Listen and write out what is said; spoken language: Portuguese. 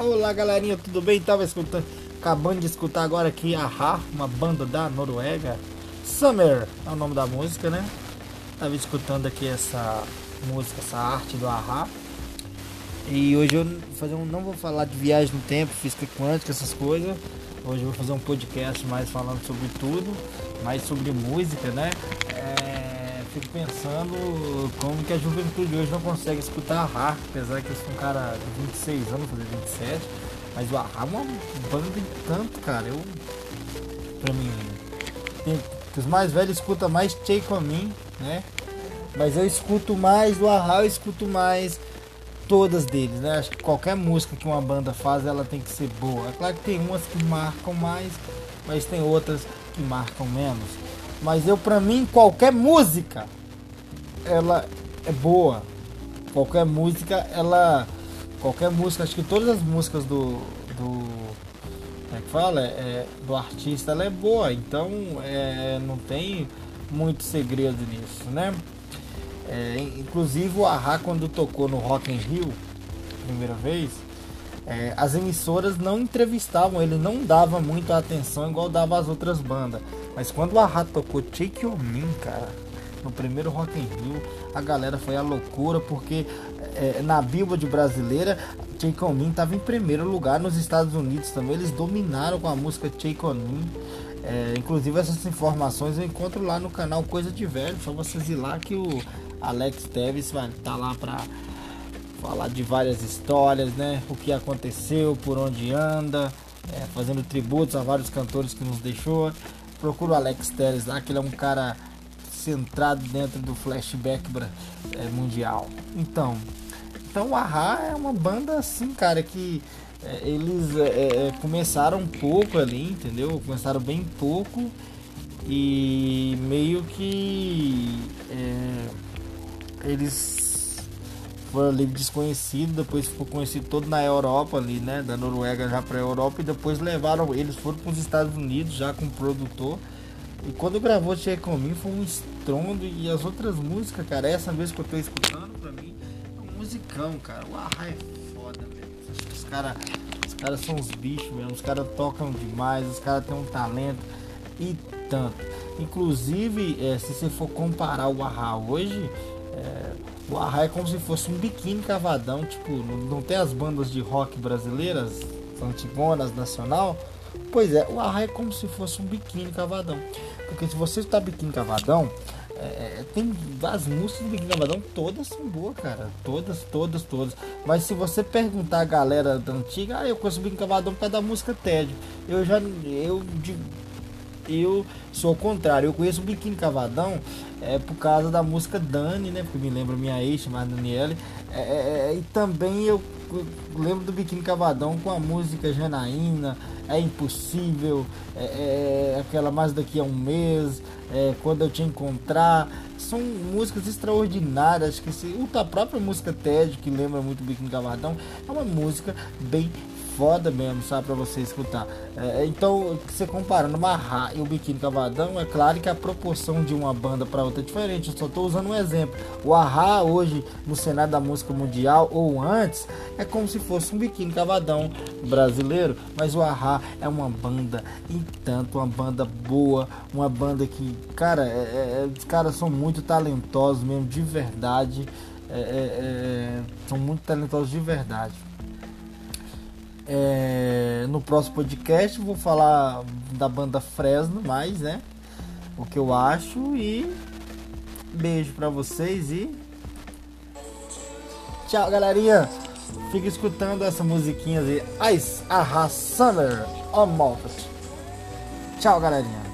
Olá galerinha, tudo bem? Tava escutando, acabando de escutar agora aqui a Ha, uma banda da Noruega. Summer é o nome da música, né? Tava escutando aqui essa música, essa arte do Ahá. E hoje eu fazer um, não vou falar de viagem no tempo, física quântica, essas coisas. Hoje eu vou fazer um podcast mais falando sobre tudo, mais sobre música, né? Fico pensando como que a juventude hoje não consegue escutar Ahá, apesar que eu sou um cara de 26 anos, fazer 27. Mas o Ahá é uma banda de tanto, cara. Eu, pra mim, tem, os mais velhos escutam mais Take On Me, né? Mas eu escuto mais do Ahá, eu escuto mais todas deles, né? Acho que qualquer música que uma banda faz, ela tem que ser boa. É claro que tem umas que marcam mais, mas tem outras que marcam menos. Mas eu, pra mim, qualquer música, ela é boa. Qualquer música, ela... Qualquer música, acho que todas as músicas do... do como é que fala? É, do artista, ela é boa. Então, é, não tem muito segredo nisso, né? É, inclusive o Ahá quando tocou no Rock in Rio, primeira vez, é, as emissoras não entrevistavam ele, não dava muito atenção igual dava as outras bandas. Mas quando o Ahá tocou Take On Me, cara, no primeiro Rock in Rio, a galera foi a loucura porque é, na Billboard brasileira, Take On Me estava em primeiro lugar nos Estados Unidos também. Eles dominaram com a música Take On Me. É, inclusive essas informações eu encontro lá no canal Coisa de Velho. Só vocês ir lá que o Alex Teves vai estar tá lá para falar de várias histórias, né? O que aconteceu, por onde anda, é, fazendo tributos a vários cantores que nos deixou. Procura o Alex Teres lá, que ele é um cara centrado dentro do flashback é, mundial. Então, então o Ahá é uma banda assim, cara, que é, eles é, começaram pouco ali, entendeu? Começaram bem pouco e meio que é, eles foram ali desconhecidos, depois ficou conhecido todo na Europa ali, né? Da Noruega já para a Europa e depois levaram, eles foram para os Estados Unidos já com o produtor. E quando gravou Check On foi um estrondo e as outras músicas, cara, essa vez que eu tô escutando pra mim é um musicão, cara. O Arra é foda, velho. Os caras os cara são os bichos mesmo, os caras tocam demais, os caras têm um talento e tanto. Inclusive, é, se você for comparar o Arra hoje, é, o Arra é como se fosse um biquíni cavadão, tipo, não, tem as bandas de rock brasileiras, antigonas, nacional. Pois é, o Arra é como se fosse um biquíni cavadão. Porque se você está biquíni cavadão, é, é, tem as músicas do Biquíni Cavadão, todas são boas, cara. Todas, todas, todas. Mas se você perguntar a galera da antiga, ah, eu conheço o Biquíni Cavadão por causa da música Tédio. Eu já, eu, eu sou o contrário. Eu conheço o Biquíni Cavadão é, por causa da música Dani, né? Porque me lembra minha ex, chamada Daniele. É, é, é e também eu lembro do Biquíni Cavadão com a música Janaína, É Impossível, é, é, aquela mais daqui a um mês, é, Quando Eu Te Encontrar. São músicas extraordinárias, que se, a própria música TED, que lembra muito do Biquíni Cavadão, é uma música bem foda mesmo, sabe, pra você escutar. É, então, você comparando Marra e o Biquíni Cavadão, é claro que a proporção de uma banda para outra é diferente. Eu só tô usando um exemplo. O Ahá hoje no cenário da música mundial ou antes é como se fosse um Biquíni Cavadão brasileiro, mas o Ahá é uma banda e tanto uma banda boa, uma banda que, cara, é, é, os caras são muito talentosos mesmo, de verdade. É, é, é são muito talentosos de verdade. É, no próximo podcast vou falar da banda Fresno mais, né? O que eu acho e beijo para vocês e tchau, galerinha. Fica escutando essa musiquinha de Ice Aha Summer on. Tchau, galerinha.